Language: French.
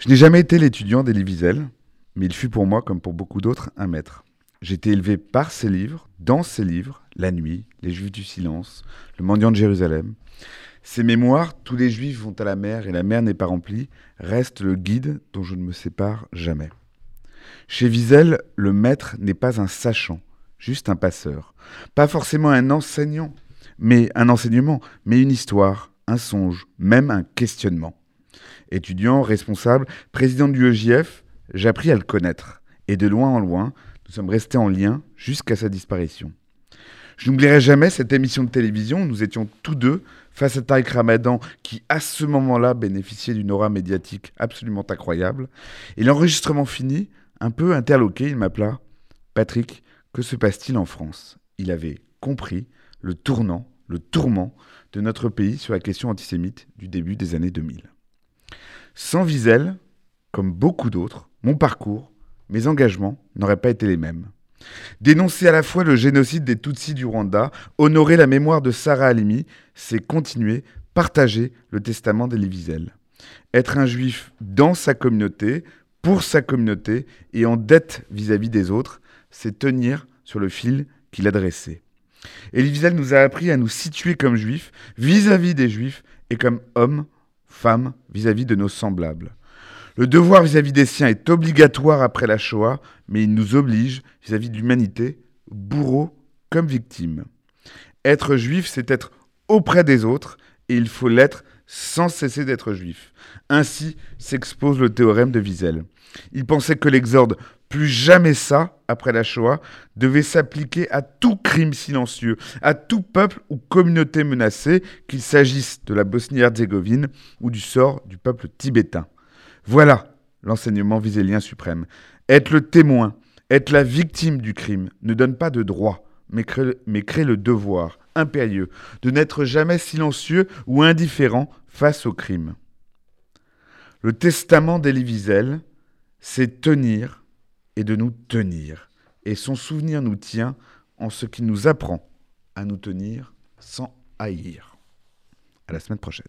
Je n'ai jamais été l'étudiant d'Elie Wiesel, mais il fut pour moi, comme pour beaucoup d'autres, un maître. J'ai été élevé par ses livres, dans ses livres, La nuit, Les Juifs du silence, Le mendiant de Jérusalem. Ses mémoires, Tous les Juifs vont à la mer et la mer n'est pas remplie, restent le guide dont je ne me sépare jamais. Chez Wiesel, le maître n'est pas un sachant, juste un passeur. Pas forcément un enseignant, mais un enseignement, mais une histoire, un songe, même un questionnement. Étudiant, responsable, président du EJF, j'appris à le connaître. Et de loin en loin, nous sommes restés en lien jusqu'à sa disparition. Je n'oublierai jamais cette émission de télévision nous étions tous deux face à Tariq Ramadan qui, à ce moment-là, bénéficiait d'une aura médiatique absolument incroyable. Et l'enregistrement fini, un peu interloqué, il m'appela Patrick, que se passe-t-il en France? Il avait compris le tournant, le tourment de notre pays sur la question antisémite du début des années 2000. Sans Wiesel, comme beaucoup d'autres, mon parcours, mes engagements n'auraient pas été les mêmes. Dénoncer à la fois le génocide des Tutsis du Rwanda, honorer la mémoire de Sarah Halimi, c'est continuer, partager le testament d'Elie Wiesel. Être un juif dans sa communauté, pour sa communauté et en dette vis-à-vis des autres, c'est tenir sur le fil qu'il a dressé. Elie Wiesel nous a appris à nous situer comme juifs, vis-à-vis des juifs et comme hommes femmes vis-à-vis de nos semblables. Le devoir vis-à-vis des siens est obligatoire après la Shoah, mais il nous oblige vis-à-vis de l'humanité, bourreau comme victime. Être juif, c'est être auprès des autres, et il faut l'être sans cesser d'être juif. Ainsi s'expose le théorème de Wiesel. Il pensait que l'exorde plus jamais ça, après la Shoah, devait s'appliquer à tout crime silencieux, à tout peuple ou communauté menacée, qu'il s'agisse de la Bosnie-Herzégovine ou du sort du peuple tibétain. Voilà l'enseignement visélien suprême. Être le témoin, être la victime du crime ne donne pas de droit, mais crée, mais crée le devoir impérieux de n'être jamais silencieux ou indifférent face au crime. Le testament d'Elie Wiesel, c'est tenir et de nous tenir. Et son souvenir nous tient en ce qui nous apprend à nous tenir sans haïr. À la semaine prochaine.